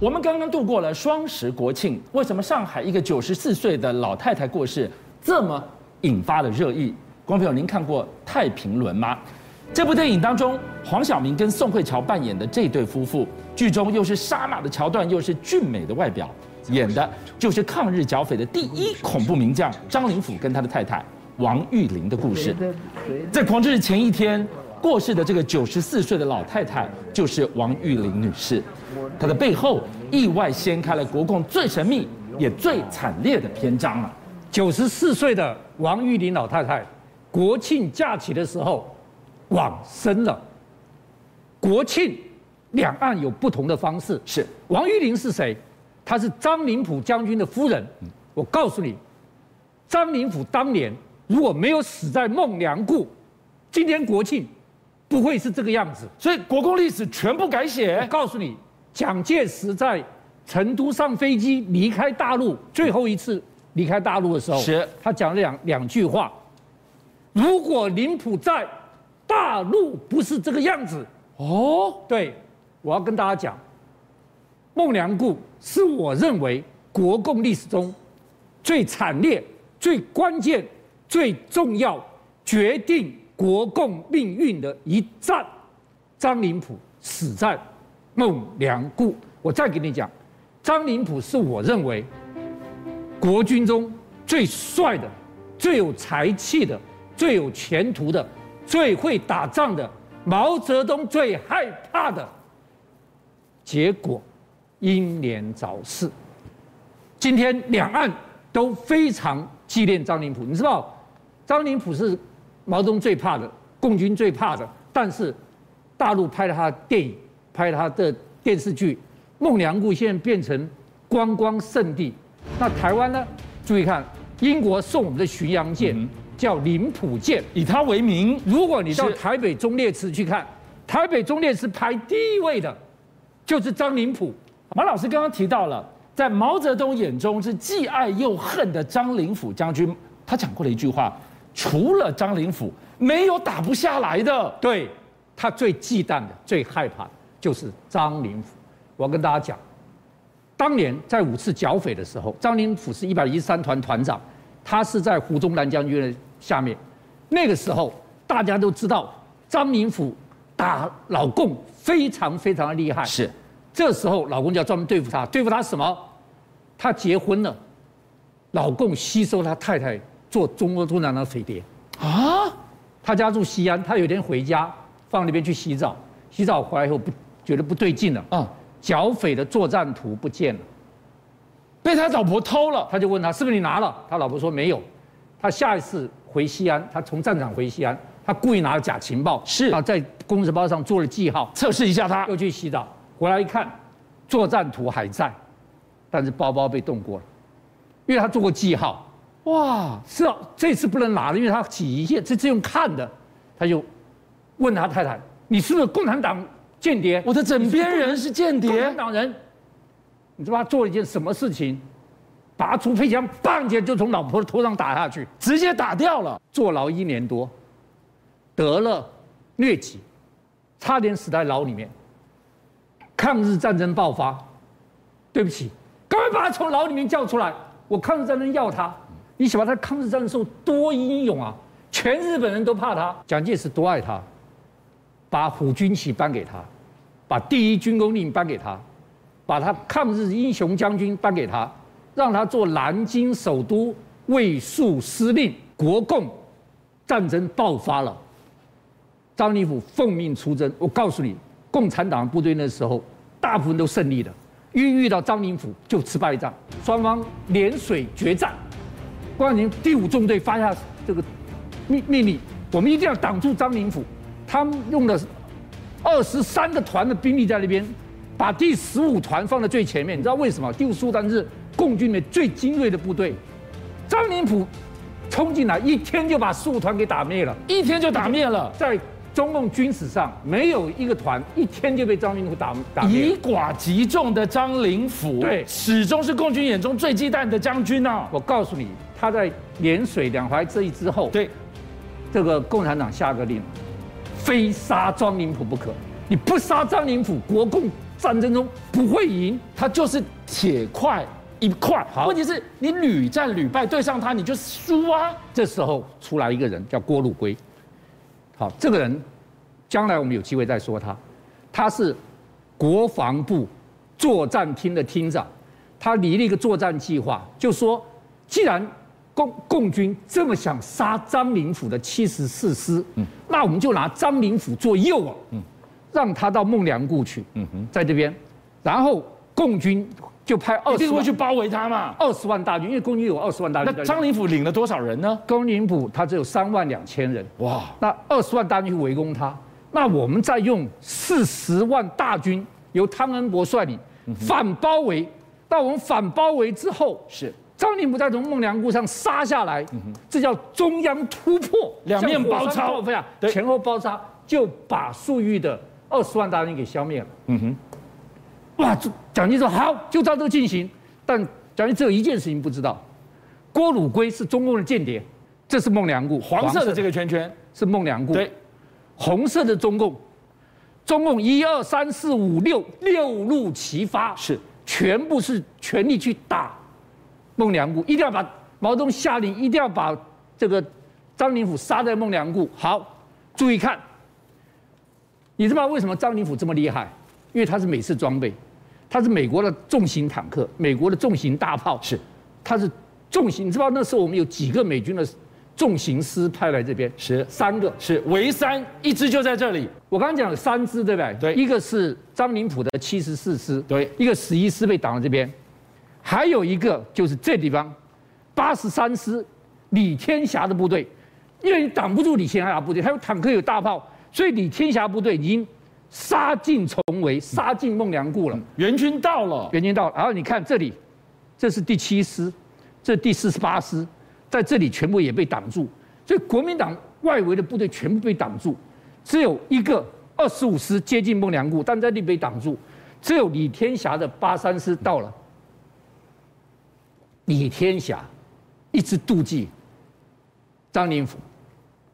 我们刚刚度过了双十国庆，为什么上海一个九十四岁的老太太过世，这么引发了热议？观众朋友，您看过《太平轮》吗？这部电影当中，黄晓明跟宋慧乔扮演的这对夫妇，剧中又是杀马的桥段，又是俊美的外表，演的就是抗日剿匪的第一恐怖名将张灵甫跟他的太太王玉玲的故事。在狂之日前一天过世的这个九十四岁的老太太，就是王玉玲女士。她的背后意外掀开了国共最神秘也最惨烈的篇章了。九十四岁的王玉玲老太太，国庆假期的时候往生了。国庆两岸有不同的方式。是王玉玲是谁？她是张灵甫将军的夫人。我告诉你，张灵甫当年如果没有死在孟良崮，今天国庆不会是这个样子。所以国共历史全部改写。我告诉你。蒋介石在成都上飞机离开大陆，最后一次离开大陆的时候，是他讲了两两句话：如果林普在，大陆不是这个样子。哦，对，我要跟大家讲，孟良崮是我认为国共历史中最惨烈、最关键、最重要、决定国共命运的一战。张灵甫死在。孟良崮，我再给你讲，张灵甫是我认为国军中最帅的、最有才气的、最有前途的、最会打仗的，毛泽东最害怕的。结果英年早逝。今天两岸都非常纪念张灵甫。你知道，张灵甫是毛泽东最怕的，共军最怕的，但是大陆拍了他的电影。拍了他的电视剧，孟良崮现在变成观光圣地。那台湾呢？注意看，英国送我们的巡洋舰叫林浦舰，以它为名。如果你到台北忠烈祠去看，台北忠烈祠排第一位的，就是张灵甫。马老师刚刚提到了，在毛泽东眼中是既爱又恨的张灵甫将军，他讲过了一句话：除了张灵甫，没有打不下来的。对，他最忌惮的，最害怕的。就是张灵甫，我跟大家讲，当年在五次剿匪的时候，张灵甫是一百一十三团团长，他是在胡宗南将军的下面。那个时候大家都知道，张灵甫打老共非常非常的厉害。是，这时候老共就要专门对付他，对付他什么？他结婚了，老共吸收他太太做中国共产党的匪谍啊。他家住西安，他有一天回家，放那边去洗澡，洗澡回来以后不。觉得不对劲了啊！剿匪的作战图不见了，被他老婆偷了。他就问他是不是你拿了？他老婆说没有。他下一次回西安，他从战场回西安，他故意拿了假情报，是啊，在公事包上做了记号，测试一下他。又去洗澡，回来一看，作战图还在，但是包包被动过了，因为他做过记号。哇，是啊，这次不能拿了，因为他起疑心，这次用看的，他就问他太太：“你是不是共产党？”间谍，我的枕边人是间谍，共产党人，你知道他做了一件什么事情？拔出配枪，棒就就从老婆的头上打下去，直接打掉了。坐牢一年多，得了疟疾，差点死在牢里面。抗日战争爆发，对不起，赶快把他从牢里面叫出来。我抗日战争要他，你晓得他抗日战争时候多英勇啊，全日本人都怕他，蒋介石多爱他。把虎军旗颁给他，把第一军功令颁给他，把他抗日英雄将军颁给他，让他做南京首都卫戍司令。国共战争爆发了，张灵甫奉命出征。我告诉你，共产党部队那时候大部分都胜利了，一遇到张灵甫就吃败仗，双方连水决战。关宁第五纵队发下这个命命令，我们一定要挡住张灵甫。他们用了二十三个团的兵力在那边，把第十五团放在最前面。你知道为什么？第十五团是共军里面最精锐的部队。张灵甫冲进来，一天就把十五团给打灭了，一天就打灭了。在中共军史上，没有一个团一天就被张灵甫打打灭。以寡击众的张灵甫，对，始终是共军眼中最忌惮的将军呐。我告诉你，他在涟水两淮这一之后，对，这个共产党下个令。非杀张灵甫不可！你不杀张灵甫，国共战争中不会赢，他就是铁块一块。好问题是你屡战屡败，对上他你就输啊。这时候出来一个人叫郭汝瑰，好，这个人将来我们有机会再说他，他是国防部作战厅的厅长，他拟了一个作战计划，就说既然共共军这么想杀张灵甫的七十四师，嗯，那我们就拿张灵甫做诱饵，嗯，让他到孟良崮去，嗯哼，在这边，然后共军就派二十万会去包围他嘛，二十万大军，因为共军有二十万大军。那张灵甫领了多少人呢？张灵甫他只有三万两千人，哇，那二十万大军去围攻他，那我们再用四十万大军由汤恩伯率领反包围，那我们反包围之后是。张灵甫再从孟良崮上杀下来，这叫中央突破，两面包抄，前后包抄，就把粟裕的二十万大军给消灭了。嗯哼，哇，蒋介石说好，就照这个进行。但蒋介石只有一件事情不知道，郭汝瑰是中共的间谍，这是孟良崮，黄色的这个圈圈。是孟良崮，对，红色的中共，中共一二三四五六六路齐发，是。全部是全力去打。孟良崮一定要把毛泽东下令，一定要把这个张灵甫杀在孟良崮。好，注意看，你知道为什么张灵甫这么厉害？因为他是美式装备，他是美国的重型坦克，美国的重型大炮，是，他是重型。你知道那时候我们有几个美军的重型师派来这边？是三个，是唯三，一支就在这里。我刚刚讲了三支，对不对？对，一个是张灵甫的七十四师，对，一个十一师被挡在这边。还有一个就是这地方，八十三师李天霞的部队，因为你挡不住李天霞的部队，还有坦克有大炮，所以李天霞部队已经杀进重围，杀进孟良崮了。援军到了，援军到了。然后你看这里，这是第七师，这第四十八师，在这里全部也被挡住，所以国民党外围的部队全部被挡住，只有一个二十五师接近孟良崮，但在那里被挡住，只有李天霞的八三师到了。李天霞一直妒忌张灵甫，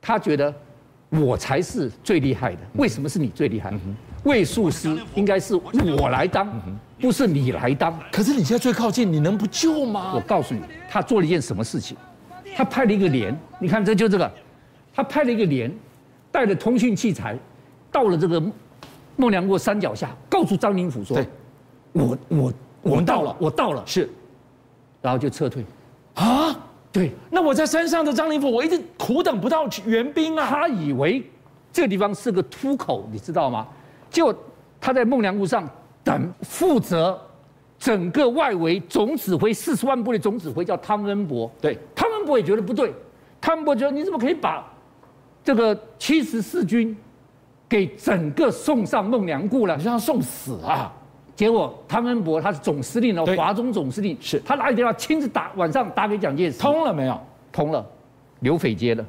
他觉得我才是最厉害的。为什么是你最厉害？卫戍师应该是我来当，不是你来当。可是你现在最靠近，你能不救吗？我告诉你，他做了一件什么事情？他派了一个连，你看这就这个，他派了一个连，带着通讯器材，到了这个孟良崮山脚下，告诉张灵甫说：“我我我们到了，我到了。”是。然后就撤退，啊，对，那我在山上的张灵甫，我一直苦等不到援兵啊。他以为这个地方是个突口，你知道吗？结果他在孟良崮上等，负责整个外围总指挥四十万部的总指挥叫汤恩伯。对，汤恩伯也觉得不对，汤恩伯觉得你怎么可以把这个七十四军给整个送上孟良崮了？你让他送死啊！结果汤恩伯他是总司令哦，华中总司令，是。他哪里电话亲自打，晚上打给蒋介石，通了没有？通了，刘斐接了，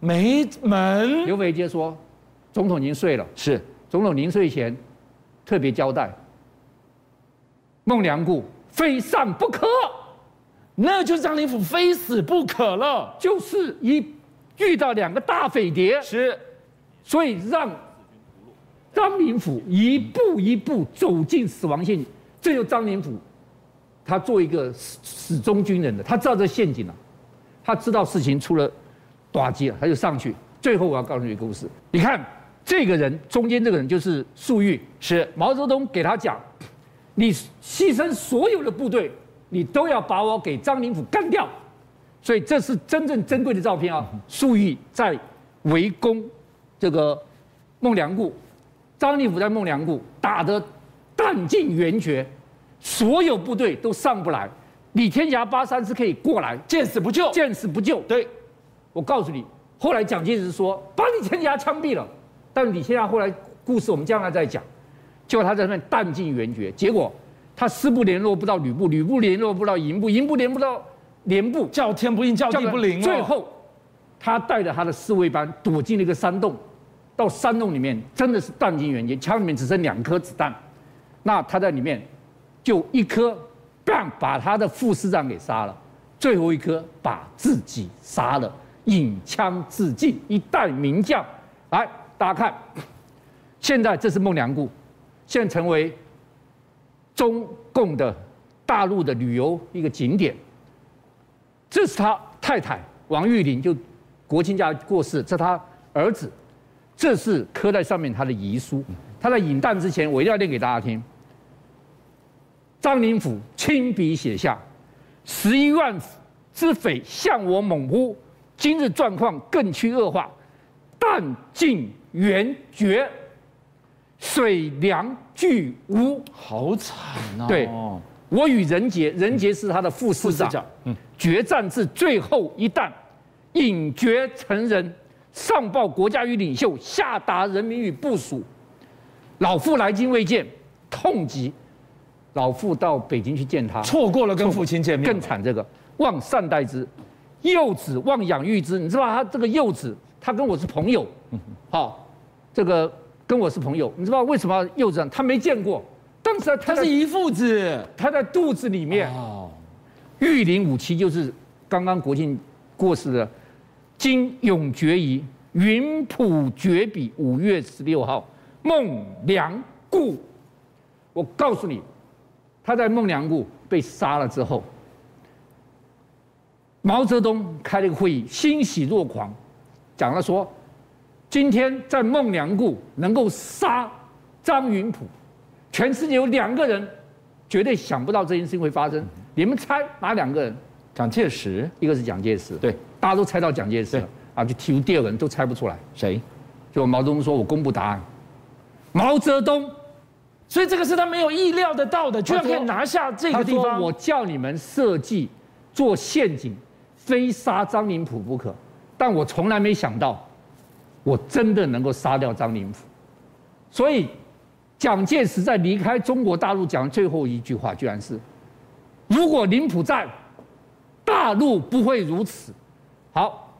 没门。刘斐接说，总统已经睡了，是。总统临睡前特别交代，孟良崮非上不可，那就是张灵甫非死不可了，就是一遇到两个大匪谍，是，所以让。张灵甫一步一步走进死亡陷阱，这就张灵甫，他做一个始始终军人的，他知道这陷阱了，他知道事情出了打击了，他就上去。最后我要告诉你一个故事，你看这个人中间这个人就是粟裕，是毛泽东给他讲，你牺牲所有的部队，你都要把我给张灵甫干掉，所以这是真正珍贵的照片啊。粟裕在围攻这个孟良崮。张灵甫在孟良崮打得弹尽援绝，所有部队都上不来。李天霞八三师可以过来，见死不救，见死不救。对，我告诉你，后来蒋介石说把李天霞枪毙了，但李天霞后来故事我们将来再讲。结果他在那边弹尽援绝，结果他师部联络不到旅部，旅部联络不到营部，营部联络不到连部，叫天不应，叫地不灵。最后，他带着他的侍卫班躲进了一个山洞。到山洞里面，真的是弹尽援绝，枪里面只剩两颗子弹。那他在里面，就一颗嘣把他的副师长给杀了，最后一颗把自己杀了，引枪自尽，一代名将。来，大家看，现在这是孟良崮，现在成为中共的大陆的旅游一个景点。这是他太太王玉玲，就国庆假过世，这他儿子，这是刻在上面他的遗书。他在饮弹之前，我一定要念给大家听。张灵甫亲笔写下：“十一万之匪向我猛扑，今日状况更趋恶化，弹尽援绝，水粮俱无。”好惨哦！对，我与人杰，人杰是他的副市长，嗯，决战至最后一弹，饮绝成人，上报国家与领袖，下达人民与部署。老父来京未见，痛极。老父到北京去见他，错过了跟父亲见面，更惨。这个望善待之，幼子望养育之。你知道他这个幼子，他跟我是朋友，好，这个跟我是朋友。你知道为什么幼子？他没见过，当时他是一父子，他在肚子里面。玉林五七就是刚刚国庆过世的，今永绝矣云浦绝笔，五月十六号，孟良崮。我告诉你。他在孟良崮被杀了之后，毛泽东开了个会议，欣喜若狂，讲了说，今天在孟良崮能够杀张云普，全世界有两个人绝对想不到这件事情会发生。你们猜哪两个人？蒋介石，一个是蒋介石，对，大家都猜到蒋介石了啊，就提出第二个人都猜不出来，谁？就毛泽东说：“我公布答案，毛泽东。”所以这个是他没有意料得到的，居然可以拿下这个地方。他说：“我叫你们设计做陷阱，非杀张灵甫不可。但我从来没想到，我真的能够杀掉张灵甫。所以，蒋介石在离开中国大陆讲的最后一句话，居然是：如果林甫在，大陆不会如此。好，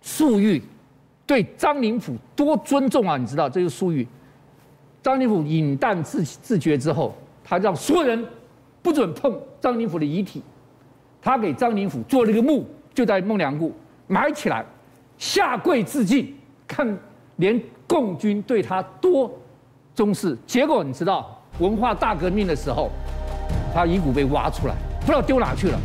粟裕对张灵甫多尊重啊！你知道，这个粟裕。”张灵甫饮弹自自决之后，他让所有人不准碰张灵甫的遗体。他给张灵甫做了一个墓，就在孟良崮埋起来，下跪致敬，看连共军对他多重视。结果你知道，文化大革命的时候，他遗骨被挖出来，不知道丢哪去了。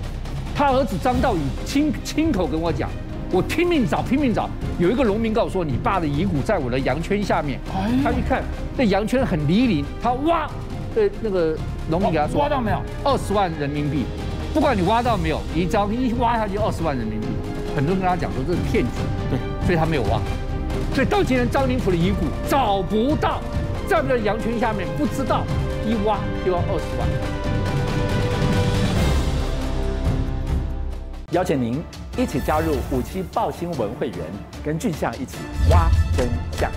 他儿子张道宇亲亲口跟我讲。我拼命找，拼命找，有一个农民告诉我：“你爸的遗骨在我的羊圈下面。”他一看，那羊圈很泥泞，他挖，呃那个农民给他说：“挖到没有？二十万人民币，不管你挖到没有，你只要一挖下去二十万人民币。”很多人跟他讲说这是骗局，对，所以他没有挖。所以到今天张灵甫的遗骨找不到，在不在羊圈下面不知道，一挖就要二十万。邀请您。一起加入五七报新闻会员，跟俊相一起挖真相。